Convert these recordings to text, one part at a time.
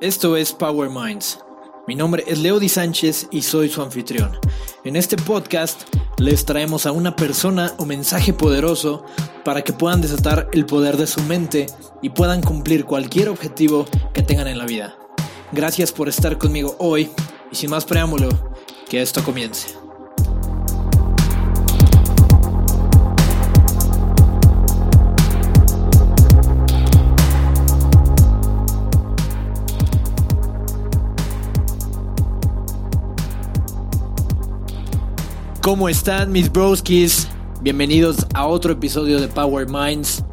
Esto es Power Minds. Mi nombre es Leo Di Sánchez y soy su anfitrión. En este podcast les traemos a una persona o mensaje poderoso para que puedan desatar el poder de su mente y puedan cumplir cualquier objetivo que tengan en la vida. Gracias por estar conmigo hoy y sin más preámbulo, que esto comience. ¿Cómo están mis broskis? Bienvenidos a otro episodio de Power Minds.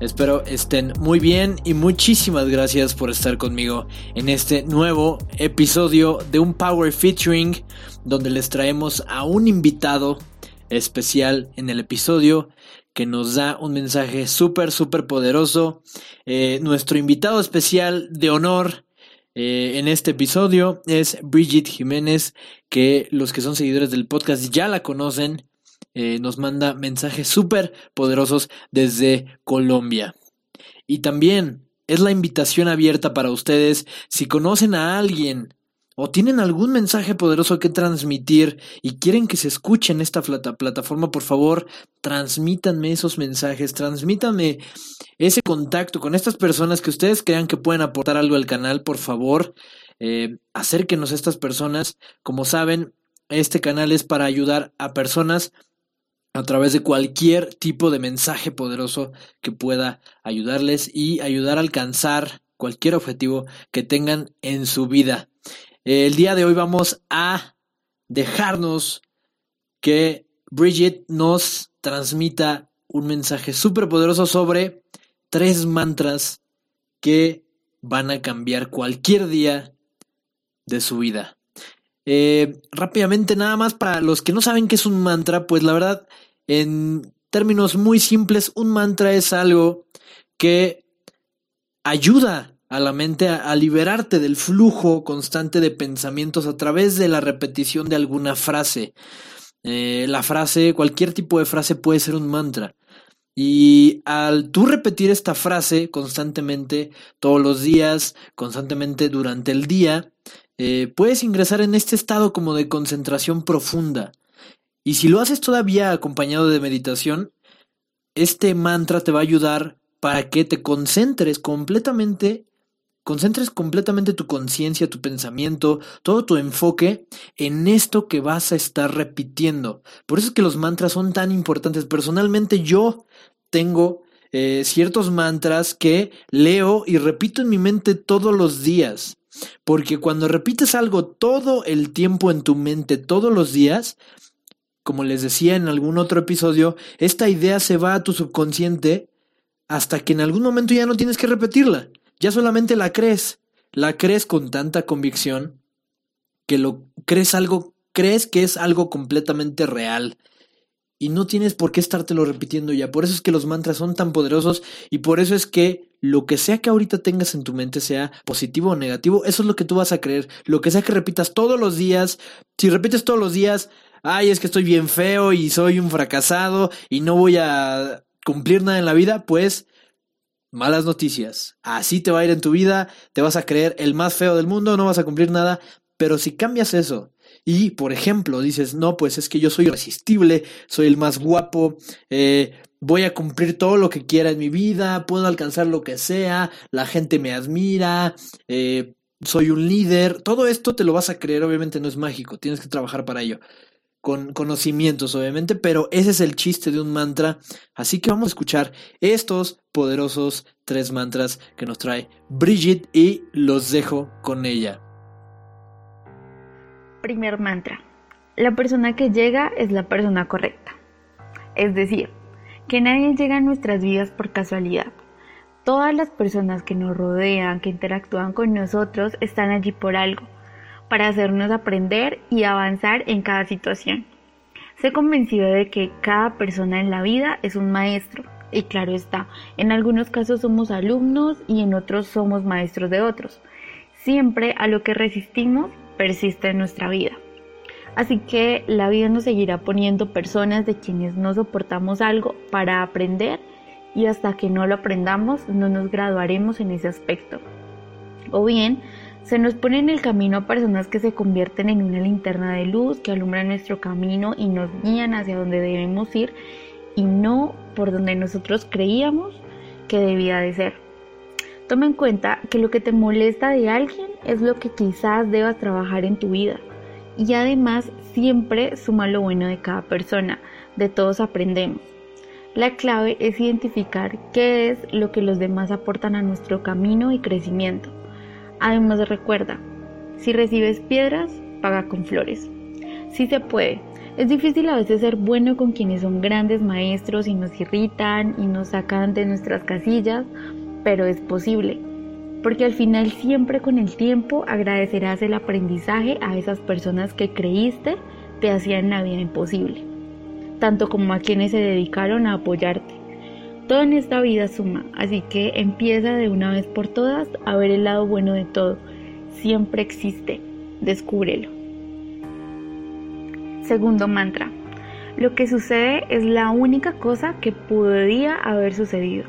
Espero estén muy bien y muchísimas gracias por estar conmigo en este nuevo episodio de un Power Featuring donde les traemos a un invitado especial en el episodio que nos da un mensaje súper, súper poderoso. Eh, nuestro invitado especial de honor eh, en este episodio es Bridget Jiménez, que los que son seguidores del podcast ya la conocen. Eh, nos manda mensajes súper poderosos desde Colombia. Y también es la invitación abierta para ustedes si conocen a alguien o tienen algún mensaje poderoso que transmitir y quieren que se escuche en esta plataforma, por favor, transmítanme esos mensajes, transmítanme ese contacto con estas personas que ustedes crean que pueden aportar algo al canal, por favor, eh, acérquenos a estas personas. Como saben, este canal es para ayudar a personas a través de cualquier tipo de mensaje poderoso que pueda ayudarles y ayudar a alcanzar cualquier objetivo que tengan en su vida. El día de hoy vamos a dejarnos que Bridget nos transmita un mensaje súper poderoso sobre tres mantras que van a cambiar cualquier día de su vida. Eh, rápidamente, nada más para los que no saben qué es un mantra, pues la verdad, en términos muy simples, un mantra es algo que ayuda a la mente a, liberarte del flujo constante de pensamientos a través de la repetición de alguna frase. Eh, la frase, cualquier tipo de frase puede ser un mantra. Y al tú repetir esta frase constantemente, todos los días, constantemente durante el día, eh, puedes ingresar en este estado como de concentración profunda. Y si lo haces todavía acompañado de meditación, este mantra te va a ayudar para que te concentres completamente concentres completamente tu conciencia, tu pensamiento, todo tu enfoque en esto que vas a estar repitiendo. Por eso es que los mantras son tan importantes. Personalmente yo tengo eh, ciertos mantras que leo y repito en mi mente todos los días. Porque cuando repites algo todo el tiempo en tu mente, todos los días, como les decía en algún otro episodio, esta idea se va a tu subconsciente hasta que en algún momento ya no tienes que repetirla ya solamente la crees, la crees con tanta convicción que lo crees algo, crees que es algo completamente real y no tienes por qué estártelo repitiendo ya. Por eso es que los mantras son tan poderosos y por eso es que lo que sea que ahorita tengas en tu mente, sea positivo o negativo, eso es lo que tú vas a creer. Lo que sea que repitas todos los días, si repites todos los días, ay, es que estoy bien feo y soy un fracasado y no voy a cumplir nada en la vida, pues malas noticias. Así te va a ir en tu vida, te vas a creer el más feo del mundo, no vas a cumplir nada, pero si cambias eso y, por ejemplo, dices, no, pues es que yo soy irresistible, soy el más guapo, eh, voy a cumplir todo lo que quiera en mi vida, puedo alcanzar lo que sea, la gente me admira, eh, soy un líder, todo esto te lo vas a creer, obviamente no es mágico, tienes que trabajar para ello con conocimientos, obviamente, pero ese es el chiste de un mantra. Así que vamos a escuchar estos poderosos tres mantras que nos trae Bridget y los dejo con ella. Primer mantra. La persona que llega es la persona correcta. Es decir, que nadie llega a nuestras vidas por casualidad. Todas las personas que nos rodean, que interactúan con nosotros, están allí por algo para hacernos aprender y avanzar en cada situación. Sé convencido de que cada persona en la vida es un maestro y claro está, en algunos casos somos alumnos y en otros somos maestros de otros. Siempre a lo que resistimos persiste en nuestra vida. Así que la vida nos seguirá poniendo personas de quienes no soportamos algo para aprender y hasta que no lo aprendamos no nos graduaremos en ese aspecto. O bien, se nos pone en el camino a personas que se convierten en una linterna de luz que alumbran nuestro camino y nos guían hacia donde debemos ir y no por donde nosotros creíamos que debía de ser. Toma en cuenta que lo que te molesta de alguien es lo que quizás debas trabajar en tu vida. Y además siempre suma lo bueno de cada persona, de todos aprendemos. La clave es identificar qué es lo que los demás aportan a nuestro camino y crecimiento. Además recuerda, si recibes piedras, paga con flores. Si se puede. Es difícil a veces ser bueno con quienes son grandes maestros y nos irritan y nos sacan de nuestras casillas, pero es posible. Porque al final siempre con el tiempo agradecerás el aprendizaje a esas personas que creíste te hacían la vida imposible, tanto como a quienes se dedicaron a apoyarte. Todo en esta vida suma, así que empieza de una vez por todas a ver el lado bueno de todo. Siempre existe, descúbrelo. Segundo mantra. Lo que sucede es la única cosa que podría haber sucedido.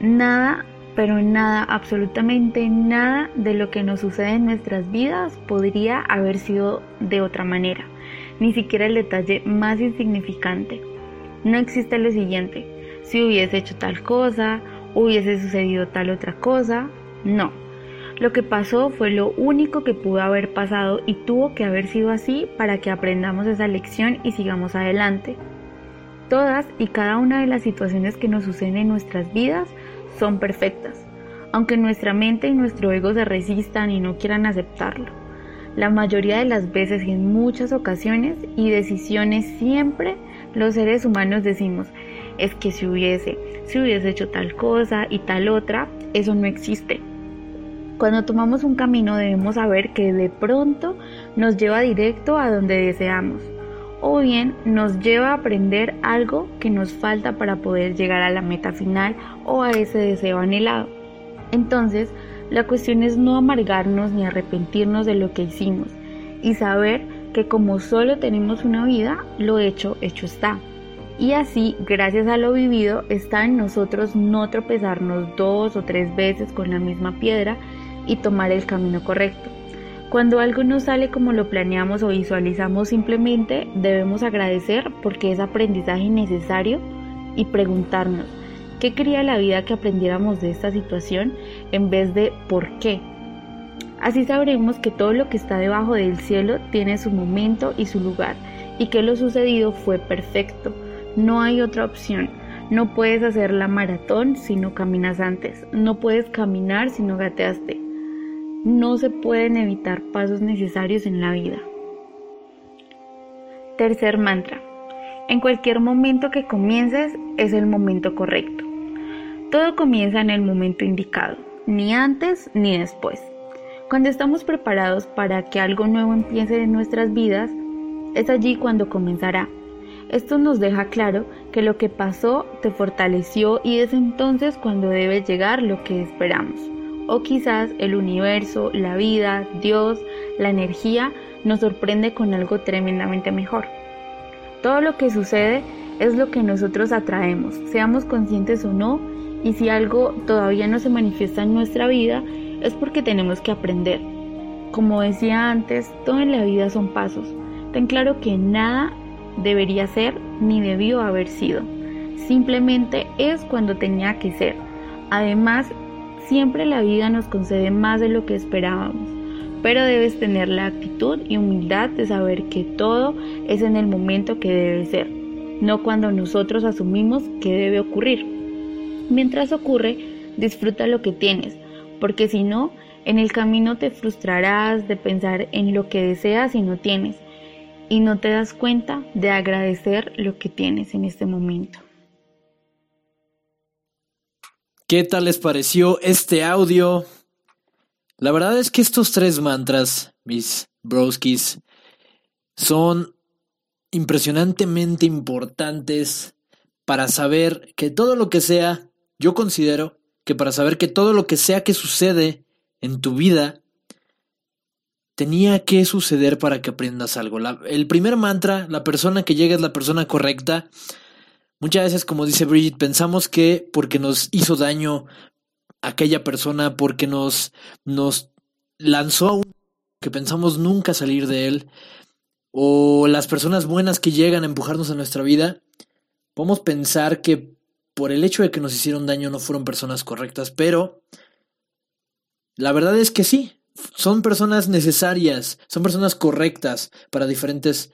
Nada, pero nada, absolutamente nada de lo que nos sucede en nuestras vidas podría haber sido de otra manera. Ni siquiera el detalle más insignificante. No existe lo siguiente. Si hubiese hecho tal cosa, hubiese sucedido tal otra cosa. No. Lo que pasó fue lo único que pudo haber pasado y tuvo que haber sido así para que aprendamos esa lección y sigamos adelante. Todas y cada una de las situaciones que nos suceden en nuestras vidas son perfectas, aunque nuestra mente y nuestro ego se resistan y no quieran aceptarlo. La mayoría de las veces y en muchas ocasiones y decisiones siempre los seres humanos decimos, es que si hubiese, si hubiese hecho tal cosa y tal otra, eso no existe. Cuando tomamos un camino debemos saber que de pronto nos lleva directo a donde deseamos o bien nos lleva a aprender algo que nos falta para poder llegar a la meta final o a ese deseo anhelado. Entonces, la cuestión es no amargarnos ni arrepentirnos de lo que hicimos y saber que como solo tenemos una vida, lo hecho, hecho está. Y así, gracias a lo vivido, está en nosotros no tropezarnos dos o tres veces con la misma piedra y tomar el camino correcto. Cuando algo no sale como lo planeamos o visualizamos simplemente debemos agradecer porque es aprendizaje necesario y preguntarnos qué quería la vida que aprendiéramos de esta situación en vez de por qué. Así sabremos que todo lo que está debajo del cielo tiene su momento y su lugar y que lo sucedido fue perfecto. No hay otra opción. No puedes hacer la maratón si no caminas antes. No puedes caminar si no gateaste no se pueden evitar pasos necesarios en la vida. Tercer mantra. En cualquier momento que comiences es el momento correcto. Todo comienza en el momento indicado, ni antes ni después. Cuando estamos preparados para que algo nuevo empiece en nuestras vidas, es allí cuando comenzará. Esto nos deja claro que lo que pasó te fortaleció y es entonces cuando debe llegar lo que esperamos o quizás el universo, la vida, Dios, la energía nos sorprende con algo tremendamente mejor. Todo lo que sucede es lo que nosotros atraemos, seamos conscientes o no, y si algo todavía no se manifiesta en nuestra vida, es porque tenemos que aprender. Como decía antes, todo en la vida son pasos. Ten claro que nada debería ser ni debió haber sido. Simplemente es cuando tenía que ser. Además, Siempre la vida nos concede más de lo que esperábamos, pero debes tener la actitud y humildad de saber que todo es en el momento que debe ser, no cuando nosotros asumimos que debe ocurrir. Mientras ocurre, disfruta lo que tienes, porque si no, en el camino te frustrarás de pensar en lo que deseas y no tienes, y no te das cuenta de agradecer lo que tienes en este momento. ¿Qué tal les pareció este audio? La verdad es que estos tres mantras, mis broskis, son impresionantemente importantes para saber que todo lo que sea, yo considero que para saber que todo lo que sea que sucede en tu vida, tenía que suceder para que aprendas algo. el primer mantra, la persona que llega es la persona correcta, Muchas veces, como dice Bridget, pensamos que porque nos hizo daño aquella persona porque nos, nos lanzó a un que pensamos nunca salir de él, o las personas buenas que llegan a empujarnos a nuestra vida, podemos pensar que por el hecho de que nos hicieron daño no fueron personas correctas, pero la verdad es que sí, son personas necesarias, son personas correctas para diferentes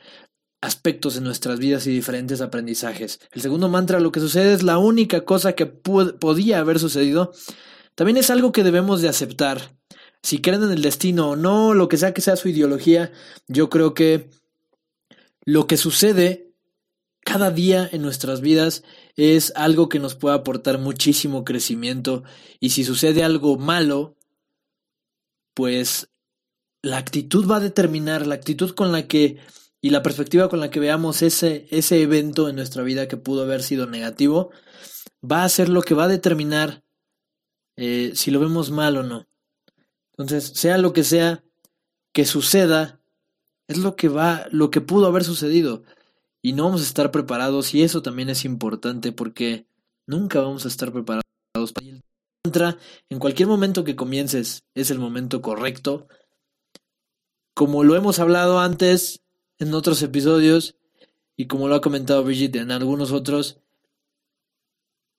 aspectos en nuestras vidas y diferentes aprendizajes. El segundo mantra, lo que sucede es la única cosa que podía haber sucedido, también es algo que debemos de aceptar. Si creen en el destino o no, lo que sea que sea su ideología, yo creo que lo que sucede cada día en nuestras vidas es algo que nos puede aportar muchísimo crecimiento y si sucede algo malo, pues la actitud va a determinar, la actitud con la que y la perspectiva con la que veamos ese, ese evento en nuestra vida que pudo haber sido negativo, va a ser lo que va a determinar eh, si lo vemos mal o no. Entonces, sea lo que sea que suceda, es lo que va, lo que pudo haber sucedido y no vamos a estar preparados y eso también es importante porque nunca vamos a estar preparados para el en cualquier momento que comiences es el momento correcto. Como lo hemos hablado antes en otros episodios y como lo ha comentado Brigitte en algunos otros,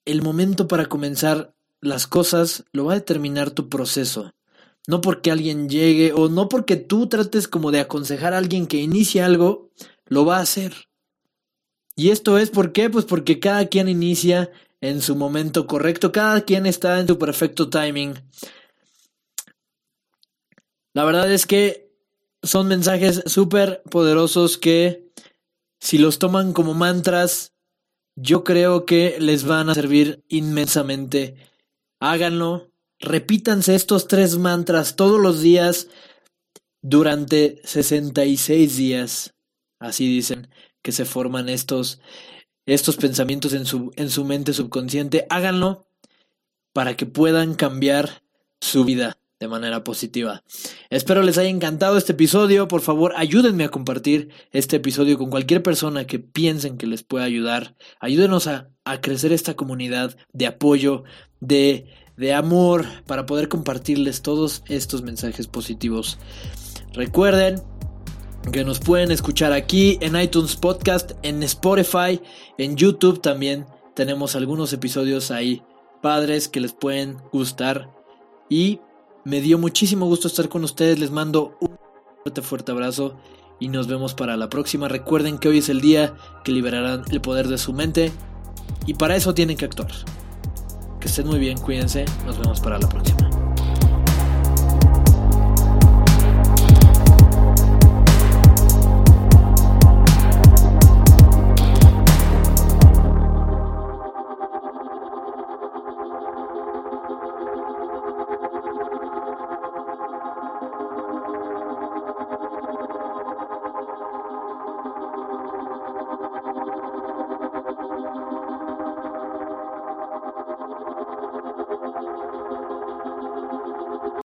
el momento para comenzar las cosas lo va a determinar tu proceso. No porque alguien llegue o no porque tú trates como de aconsejar a alguien que inicie algo, lo va a hacer. Y esto es por qué? Pues porque cada quien inicia en su momento correcto, cada quien está en su perfecto timing. La verdad es que son mensajes súper poderosos que si los toman como mantras, yo creo que les van a servir inmensamente. Háganlo, repítanse estos tres mantras todos los días durante 66 días. Así dicen que se forman estos, estos pensamientos en su, en su mente subconsciente, háganlo para que puedan cambiar su vida de manera positiva. Espero les haya encantado este episodio. Por favor, ayúdenme a compartir este episodio con cualquier persona que piensen que les pueda ayudar. Ayúdenos a, a crecer esta comunidad de apoyo, de, de amor, para poder compartirles todos estos mensajes positivos. Recuerden que nos pueden escuchar aquí en iTunes Podcast, en Spotify, en YouTube también. Tenemos algunos episodios ahí padres que les pueden gustar. Y me dio muchísimo gusto estar con ustedes. Les mando un fuerte, fuerte abrazo y nos vemos para la próxima. Recuerden que hoy es el día que liberarán el poder de su mente y para eso tienen que actuar. Que estén muy bien, cuídense. Nos vemos para la próxima.